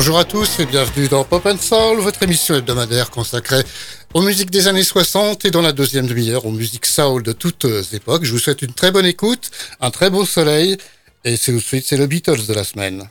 Bonjour à tous et bienvenue dans Pop and Soul, votre émission hebdomadaire consacrée aux musiques des années 60 et dans la deuxième demi-heure aux musiques soul de toutes époques. Je vous souhaite une très bonne écoute, un très beau soleil et c'est tout de suite c'est le Beatles de la semaine.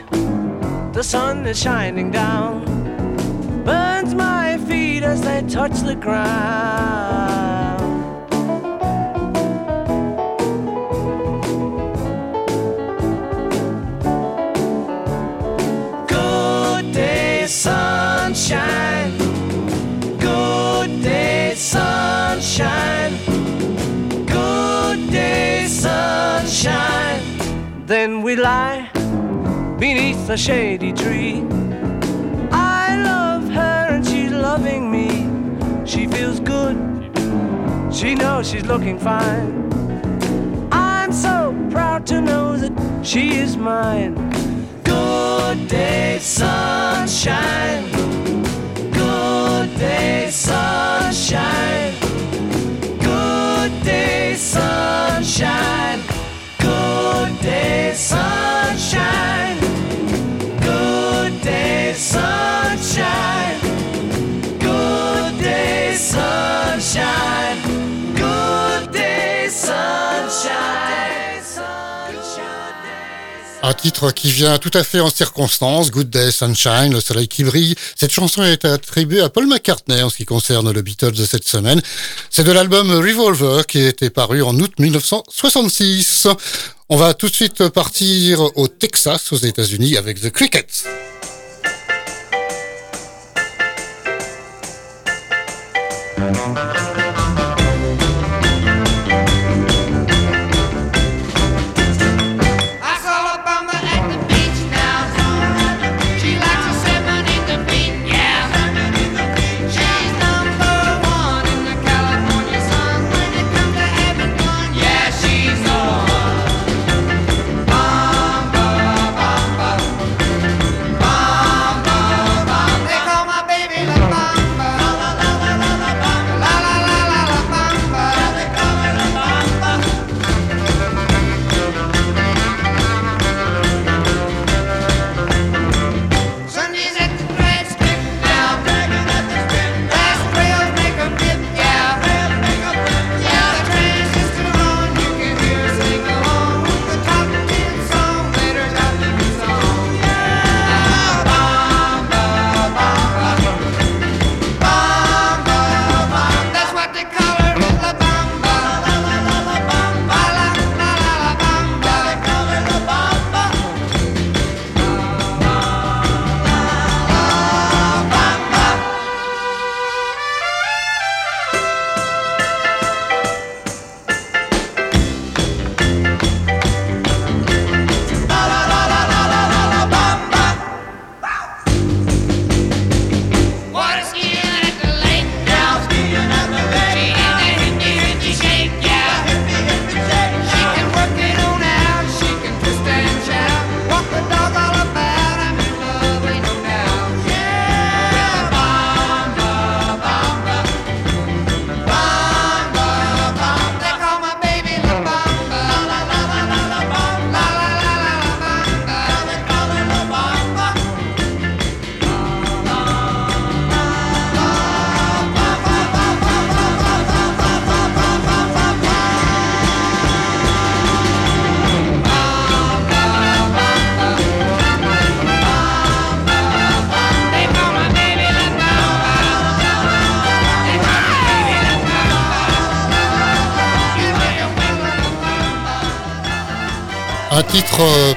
the sun is shining down, burns my feet as they touch the ground. Good day, sunshine. Good day, sunshine. Good day, sunshine. Then we lie beneath a shady tree. I love her and she's loving me. She feels good, she knows she's looking fine. I'm so proud to know that she is mine. Good day, sunshine. Good day, sunshine. Good day, sunshine. Un titre qui vient tout à fait en circonstance, Good Day Sunshine, le soleil qui brille. Cette chanson est attribuée à Paul McCartney en ce qui concerne le Beatles de cette semaine. C'est de l'album Revolver qui était paru en août 1966. On va tout de suite partir au Texas, aux États-Unis, avec The Crickets.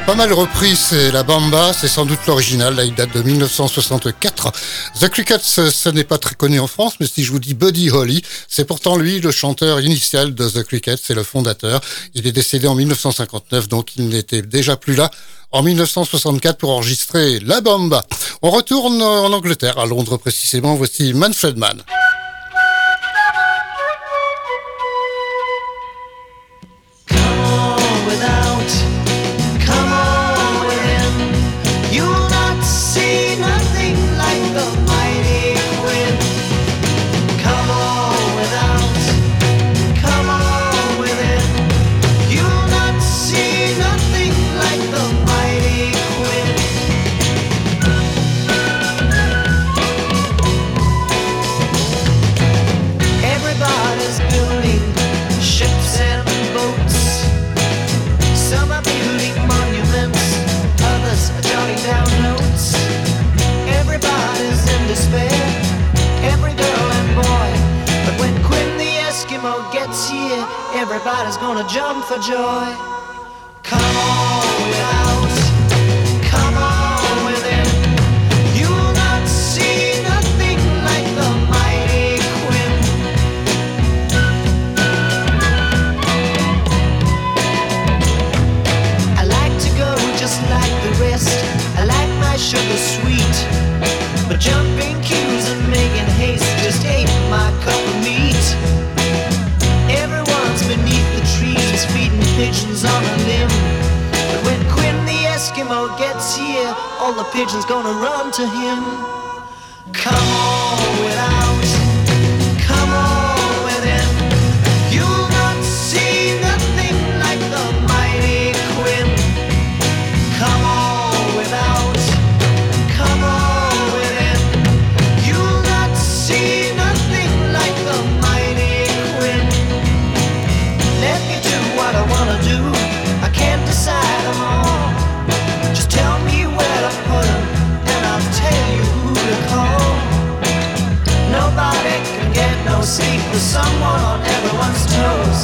Pas mal repris, c'est La Bamba, c'est sans doute l'original, là il date de 1964. The Crickets, ce n'est pas très connu en France, mais si je vous dis Buddy Holly, c'est pourtant lui le chanteur initial de The Crickets, c'est le fondateur. Il est décédé en 1959, donc il n'était déjà plus là en 1964 pour enregistrer La Bamba. On retourne en Angleterre, à Londres précisément, voici Manfred Mann.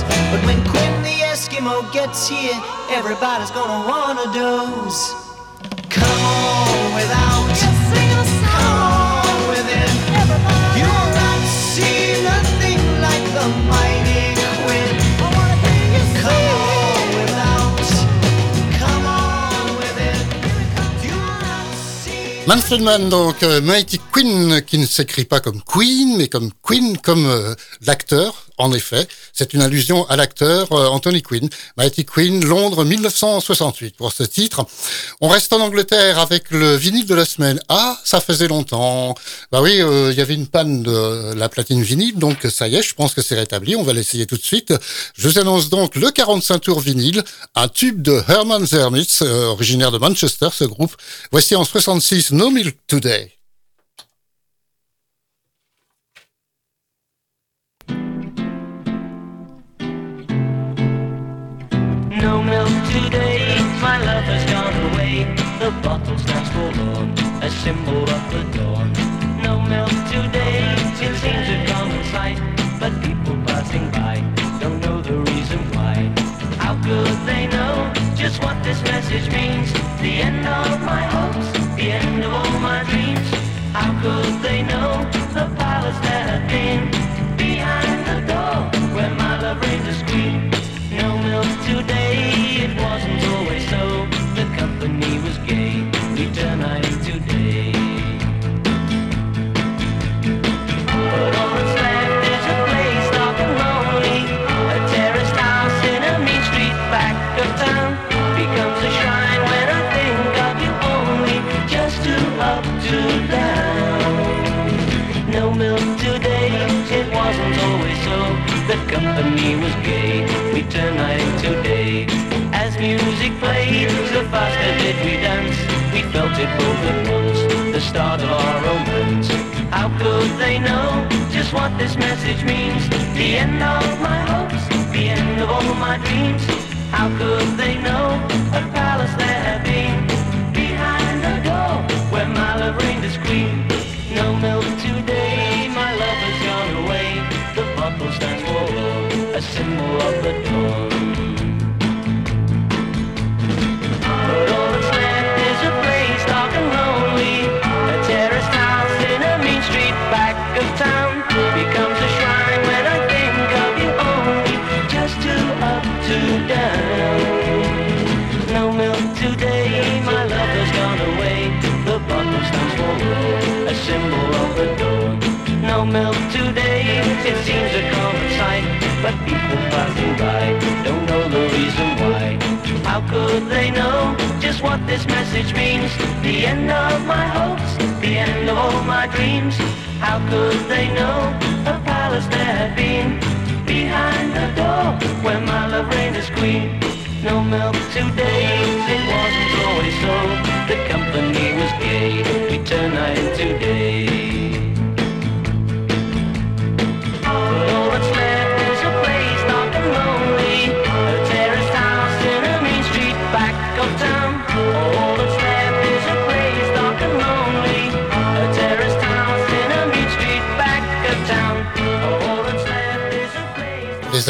But when Quinn the Eskimo gets here, everybody's gonna wanna doze. Come on without, come on within. You'll not see nothing like the mighty Quinn. Come on without, come on within. You'll not see. Manfred Mann, donc euh, Mighty Queen, qui ne s'écrit pas comme Queen, mais comme Queen, comme euh, l'acteur. En effet, c'est une allusion à l'acteur euh, Anthony Quinn. Mighty Queen, Londres 1968 pour ce titre. On reste en Angleterre avec le vinyle de la semaine. Ah, ça faisait longtemps. Bah oui, euh, il y avait une panne de la platine vinyle, donc ça y est, je pense que c'est rétabli. On va l'essayer tout de suite. Je vous annonce donc le 45 tours vinyle, un tube de Herman Zermitz, euh, originaire de Manchester, ce groupe. Voici en 66 No Milk Today. The bottle stands forlorn, a symbol of the dawn. No milk today, it seems to come in sight. But people passing by don't know the reason why. How could they know just what this message means? The end of my hopes, the end of all my dreams. How could they know the palace that had been we danced, We felt it both at once, the start of our romance. How could they know just what this message means? The end of my hopes, the end of all my dreams. How could they know know just what this message means. The end of my hopes, the end of all my dreams. How could they know a palace there had been behind the door where my love reigned as queen? No milk today,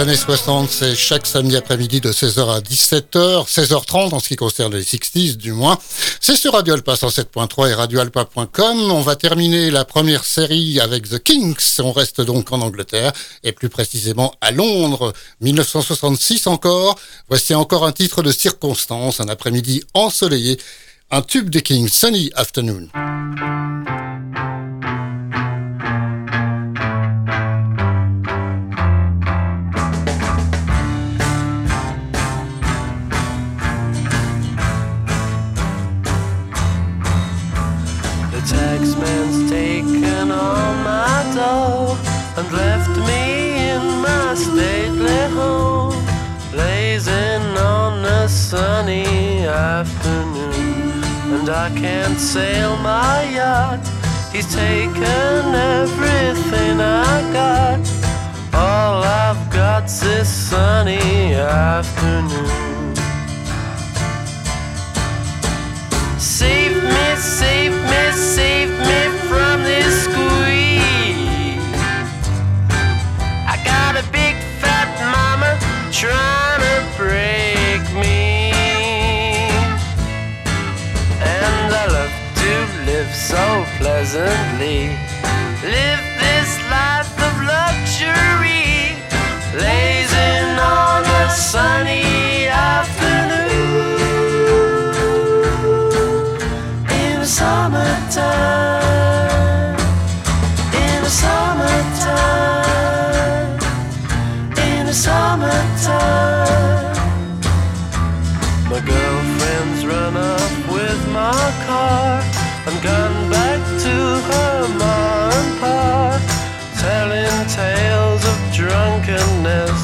années 60, c'est chaque samedi après-midi de 16h à 17h, 16h30 en ce qui concerne les 60s du moins. C'est sur Radio Alpa 107.3 et radioalpa.com. On va terminer la première série avec The Kings. On reste donc en Angleterre et plus précisément à Londres, 1966 encore. Voici encore un titre de circonstance, un après-midi ensoleillé, un tube des Kings, Sunny Afternoon. My and left me in my stately home, blazing on a sunny afternoon. And I can't sail my yacht, he's taken everything I got. All I've got's this sunny afternoon. Save me, save me, save me from this squeeze. Pleasantly. Live this life of luxury. Blazing on a sunny afternoon. In summertime,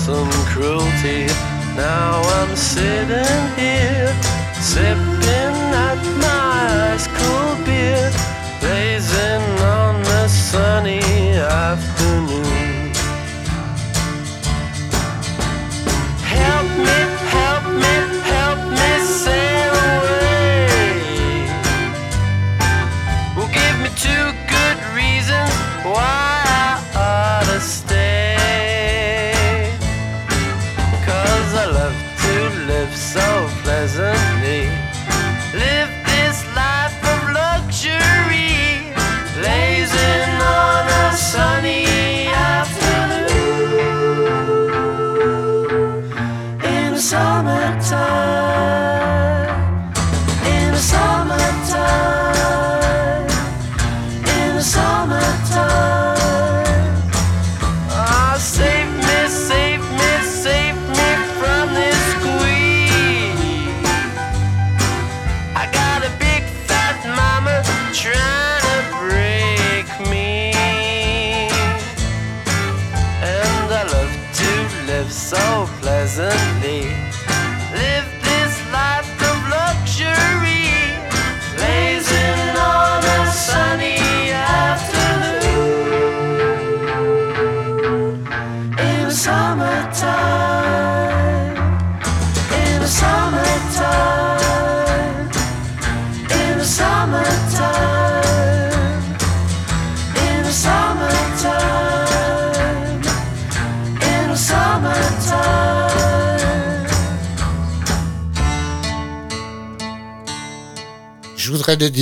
and cruelty. Now I'm sitting here, sipping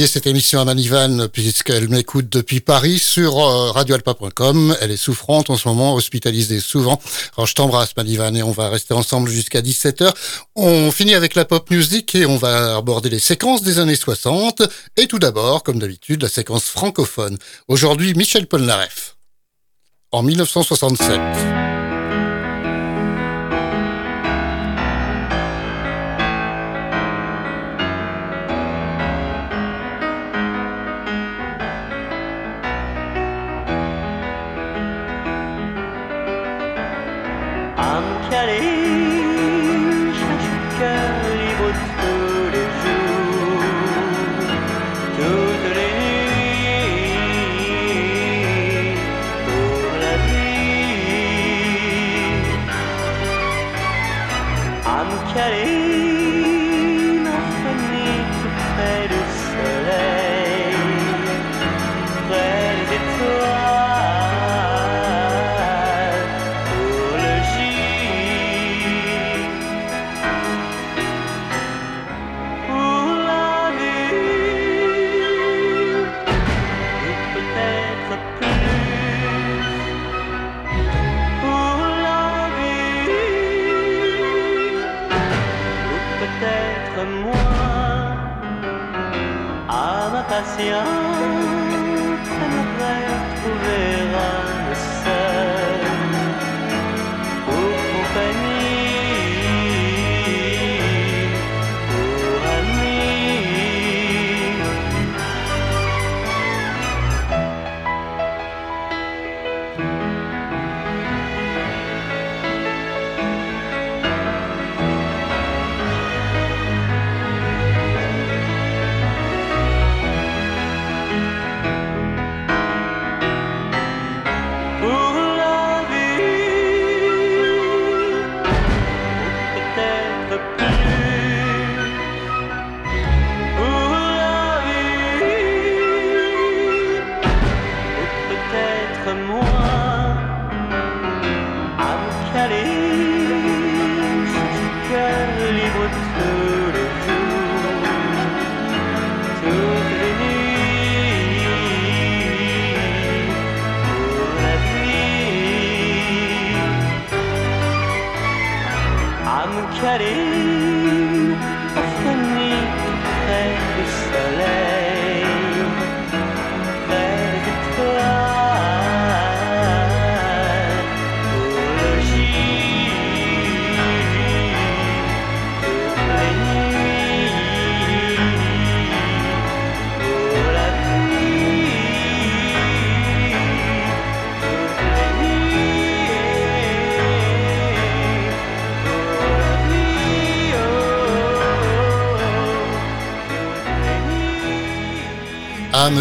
cette émission à Manivan puisqu'elle m'écoute depuis Paris sur euh, radioalpa.com. Elle est souffrante en ce moment, hospitalisée souvent. Alors je t'embrasse Manivan et on va rester ensemble jusqu'à 17h. On finit avec la pop music et on va aborder les séquences des années 60. Et tout d'abord, comme d'habitude, la séquence francophone. Aujourd'hui, Michel Polnareff. En 1967.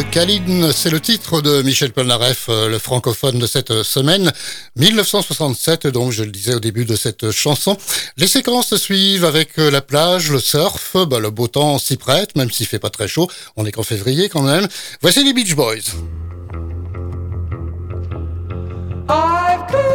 Khalid, c'est le titre de Michel Polnareff, euh, le francophone de cette semaine. 1967, donc je le disais au début de cette chanson. Les séquences suivent avec euh, la plage, le surf, bah, le beau temps s'y prête, même s'il fait pas très chaud. On est qu'en février quand même. Voici les Beach Boys. I've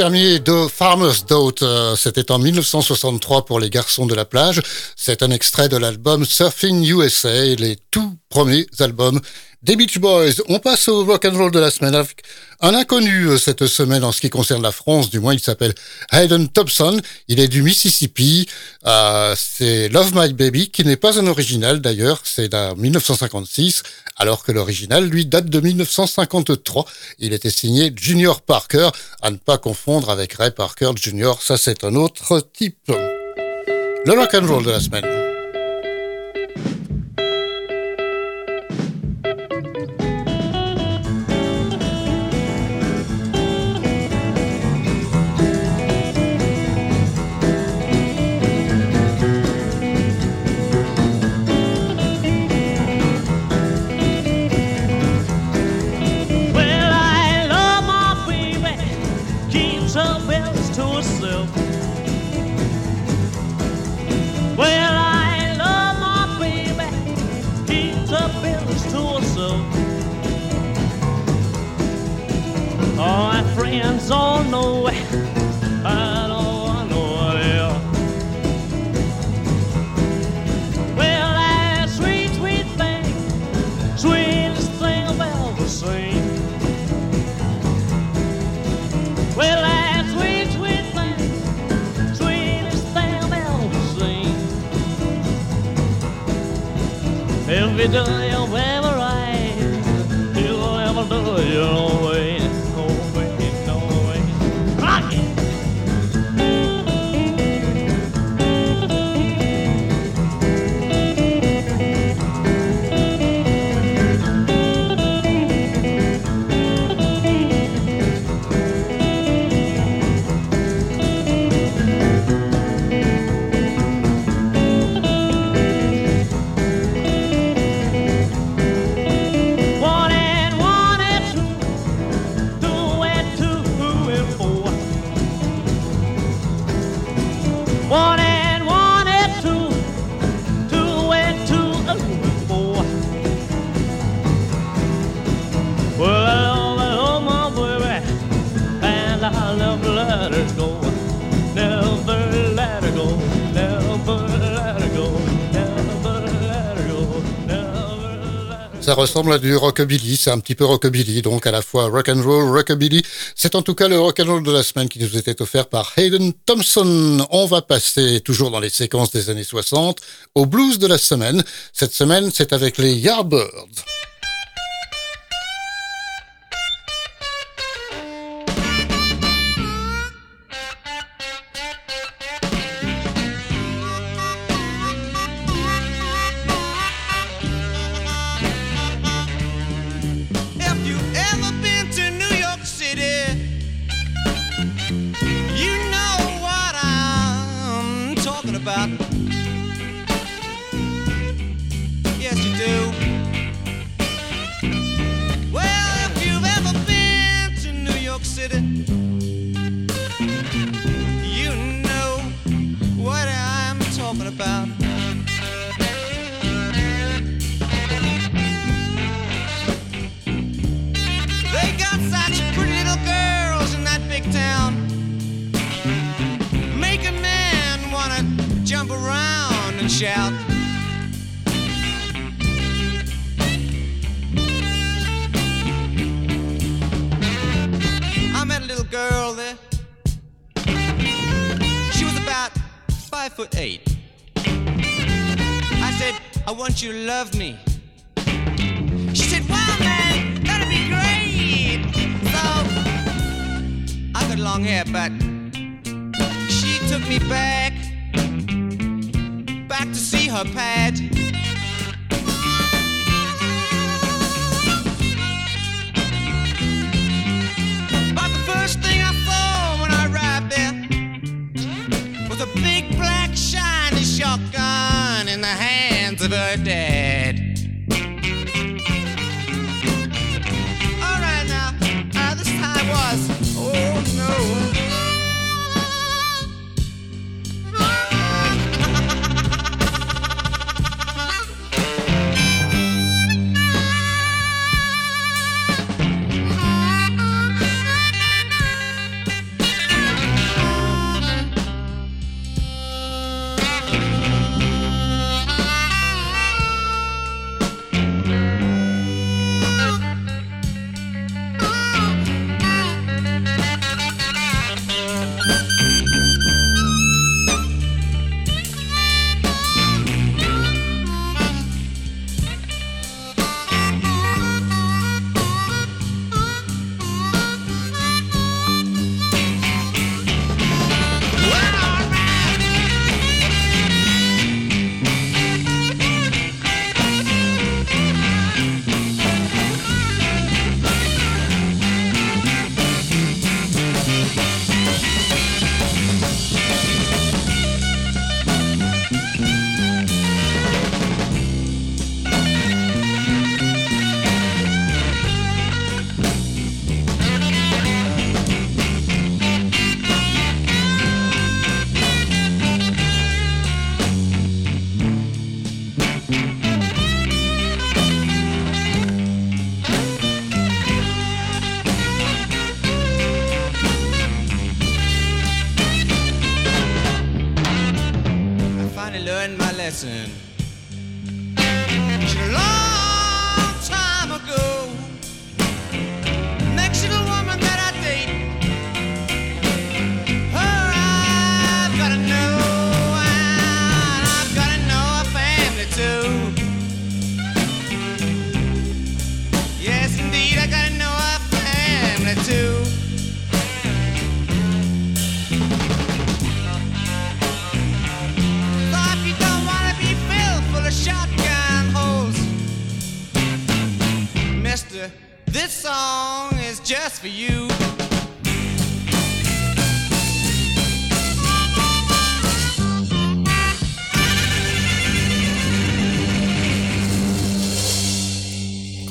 fermier de Farmer's Daughter, euh, c'était en 1963 pour les garçons de la plage. C'est un extrait de l'album Surfing USA, les tout premiers albums des Beach Boys. On passe au rock and roll de la semaine avec un inconnu euh, cette semaine en ce qui concerne la France. Du moins, il s'appelle Hayden Thompson. Il est du Mississippi. Euh, c'est Love My Baby, qui n'est pas un original d'ailleurs. C'est d'un 1956, alors que l'original, lui, date de 1953. Il était signé Junior Parker, à ne pas confondre avec Ray Parker Jr. Ça, c'est un autre type. Lörrak and Roll resmen. All know it. I it. yeah. Well, that sweet, sweet thing, sweetest thing I've ever seen. Well, that sweet, sweet thing, sweetest thing I've ever seen. Every day I'm ressemble à du rockabilly, c'est un petit peu rockabilly, donc à la fois rock and roll, rockabilly. C'est en tout cas le rock and roll de la semaine qui nous était offert par Hayden Thompson. On va passer toujours dans les séquences des années 60 au blues de la semaine. Cette semaine, c'est avec les Yardbirds. Shout. I met a little girl there. She was about five foot eight. I said, I want you to love me. She said, Wow, man, that'd be great. So, I got long hair, but she took me back, her pad. But the first thing I saw when I arrived there was a big black shiny shotgun in the hands of her dad.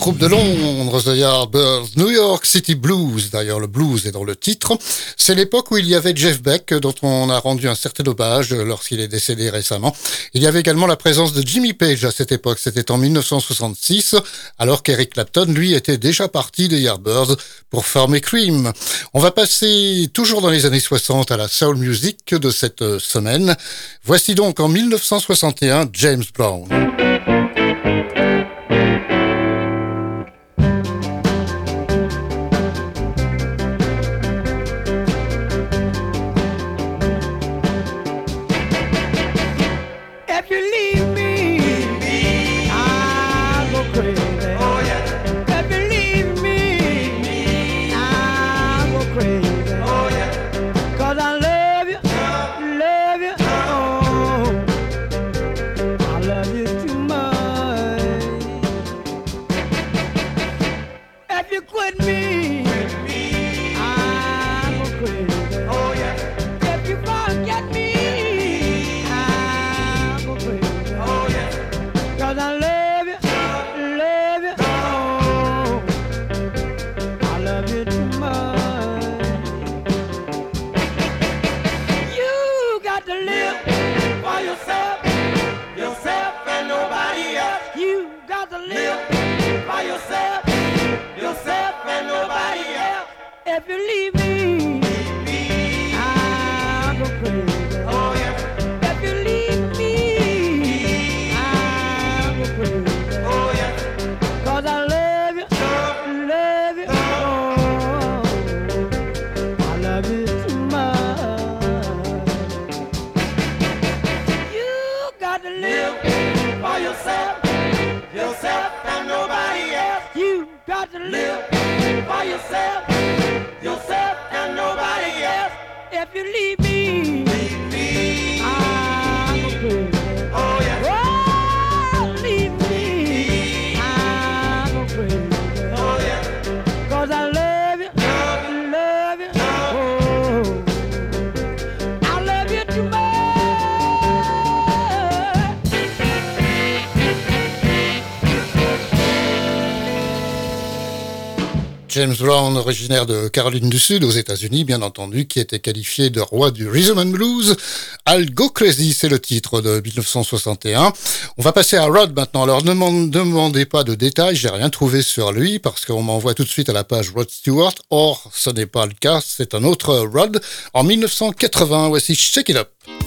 Groupe de Londres, The Yardbirds, New York City Blues, d'ailleurs le blues est dans le titre. C'est l'époque où il y avait Jeff Beck, dont on a rendu un certain hommage lorsqu'il est décédé récemment. Il y avait également la présence de Jimmy Page à cette époque, c'était en 1966, alors qu'Eric Clapton, lui, était déjà parti des Yardbirds pour former Cream. On va passer toujours dans les années 60 à la soul music de cette semaine. Voici donc en 1961 James Brown. Yourself, yourself and nobody else. If you leave me, James Brown, originaire de Caroline du Sud, aux États-Unis, bien entendu, qui était qualifié de roi du rhythm and blues. I'll Go Crazy, c'est le titre de 1961. On va passer à Rod maintenant. Alors, ne m'en demandez pas de détails, j'ai rien trouvé sur lui, parce qu'on m'envoie tout de suite à la page Rod Stewart. Or, ce n'est pas le cas, c'est un autre Rod. En 1980, voici Shake It Up.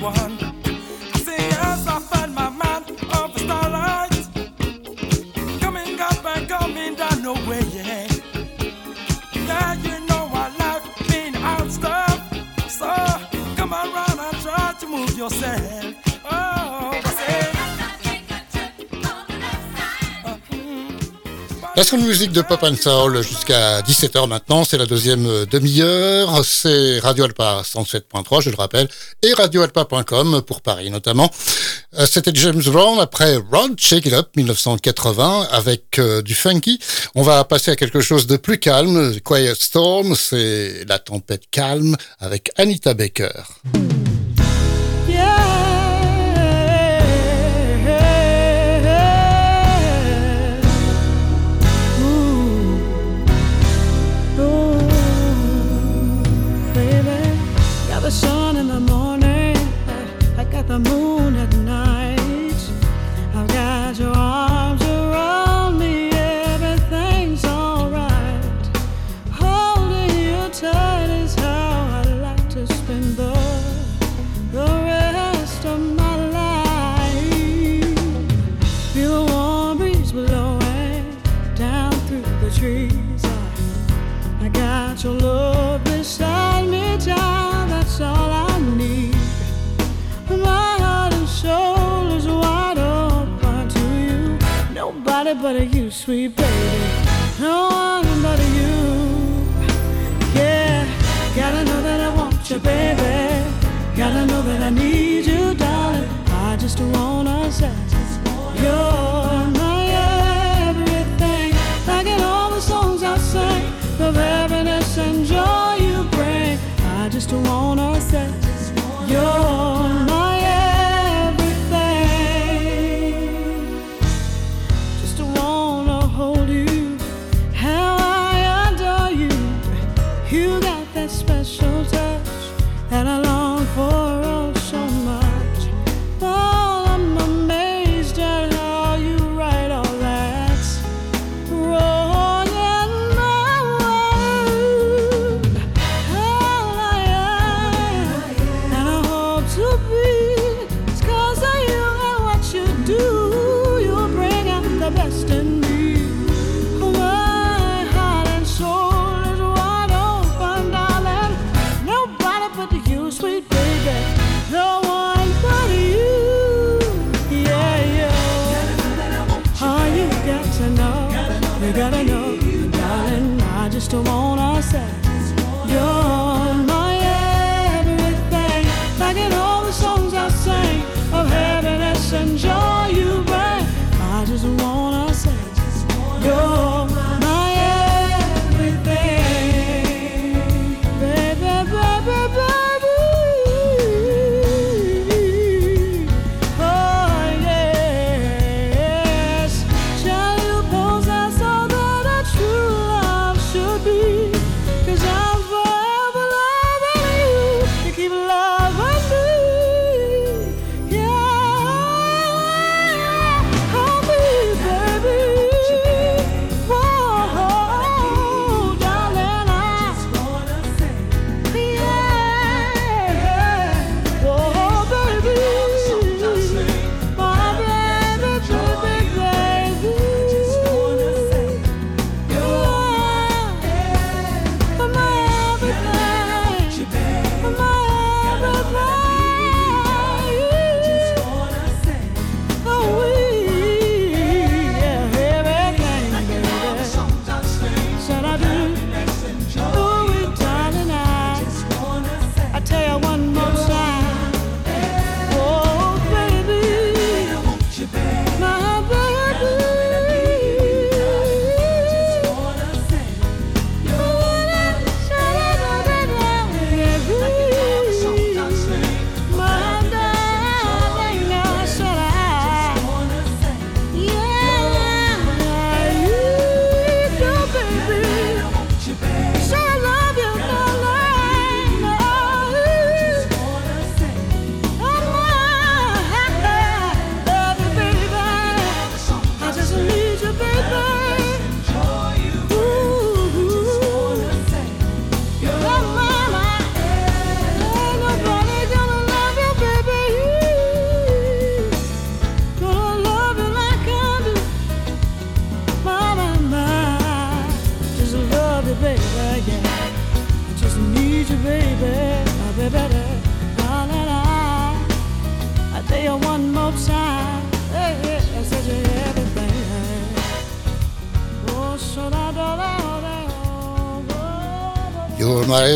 one. La soul musique de Pop and Soul jusqu'à 17h maintenant, c'est la deuxième euh, demi-heure, c'est Radio Alpa 107.3, je le rappelle, et radioalpa.com pour Paris notamment. Euh, c'était James Brown après Rod Shake It Up 1980 avec euh, du funky. On va passer à quelque chose de plus calme, Quiet Storm, c'est la tempête calme avec Anita Baker. nobody but you, sweet baby. No one but you. Yeah, gotta know that I want you, baby. Gotta know that I need you, darling. I just wanna satisfy you.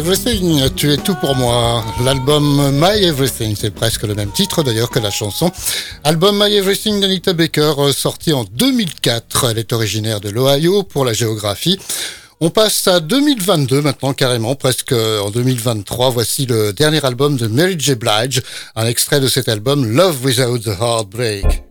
Everything, tu es tout pour moi. L'album My Everything, c'est presque le même titre d'ailleurs que la chanson. Album My Everything d'Anita Baker, euh, sorti en 2004. Elle est originaire de l'Ohio pour la géographie. On passe à 2022 maintenant carrément, presque en 2023. Voici le dernier album de Mary J. Blige, un extrait de cet album Love Without the Heartbreak.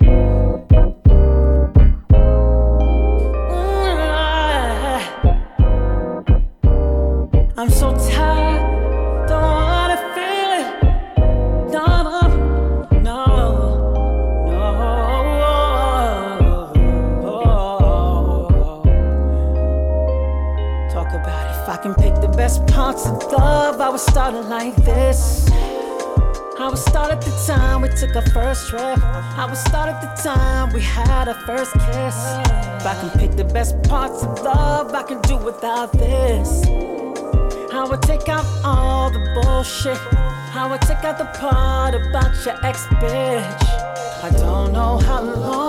Of love, I was start it like this. I was start at the time we took our first trip. I was start at the time we had our first kiss. If I can pick the best parts of love, I can do without this. I would take out all the bullshit. I would take out the part about your ex bitch. I don't know how long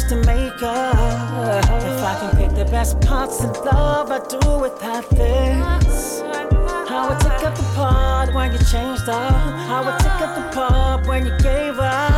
just to make up. If I can pick the best parts of love, I'd do it without this. I would take up the part when you changed up. I would take up the part when you gave up.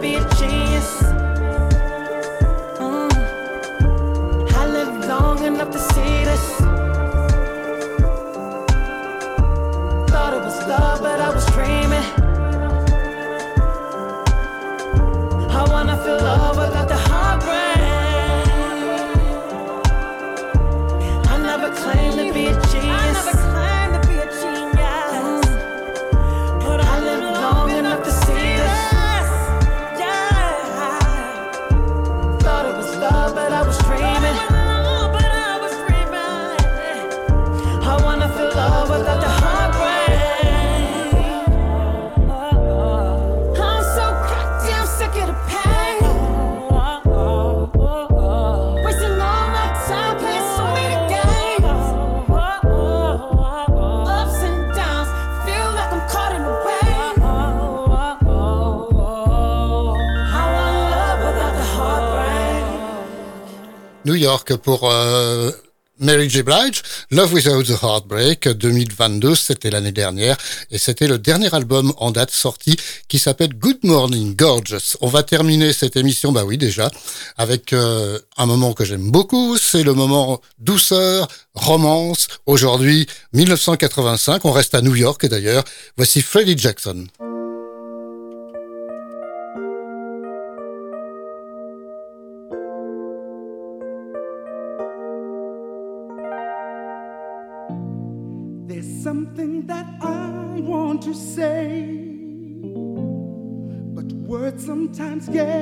bitches. York pour euh, Mary J. Blige, Love Without the Heartbreak 2022, c'était l'année dernière, et c'était le dernier album en date sorti qui s'appelle Good Morning Gorgeous. On va terminer cette émission, bah oui déjà, avec euh, un moment que j'aime beaucoup, c'est le moment douceur, romance, aujourd'hui 1985, on reste à New York d'ailleurs, voici Freddie Jackson. Yeah.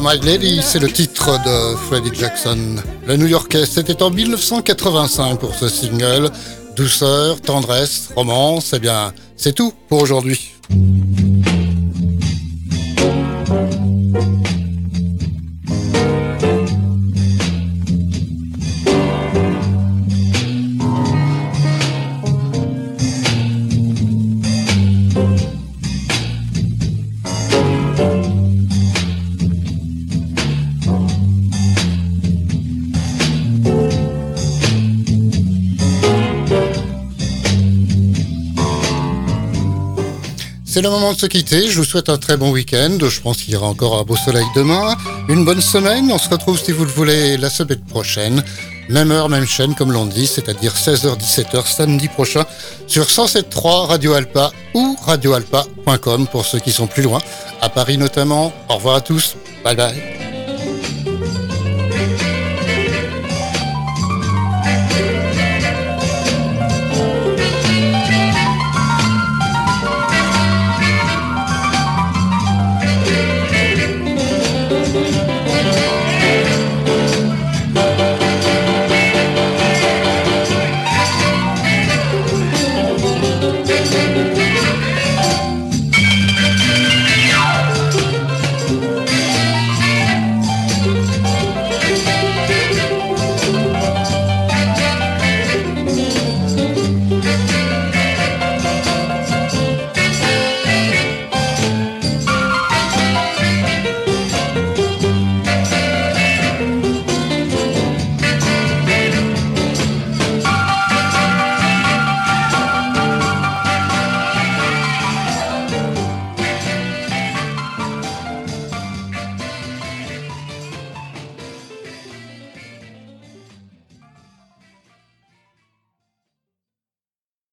My Lady, c'est le titre de Freddie Jackson. Le New Yorkais, c'était en 1985 pour ce single. Douceur, tendresse, romance, eh bien, c'est tout pour aujourd'hui. C'est le moment de se quitter. Je vous souhaite un très bon week-end. Je pense qu'il y aura encore un beau soleil demain. Une bonne semaine. On se retrouve, si vous le voulez, la semaine prochaine. Même heure, même chaîne, comme l'on dit, c'est-à-dire 16h-17h samedi prochain sur 107.3 Radio Alpa ou radioalpa.com pour ceux qui sont plus loin, à Paris notamment. Au revoir à tous. Bye bye.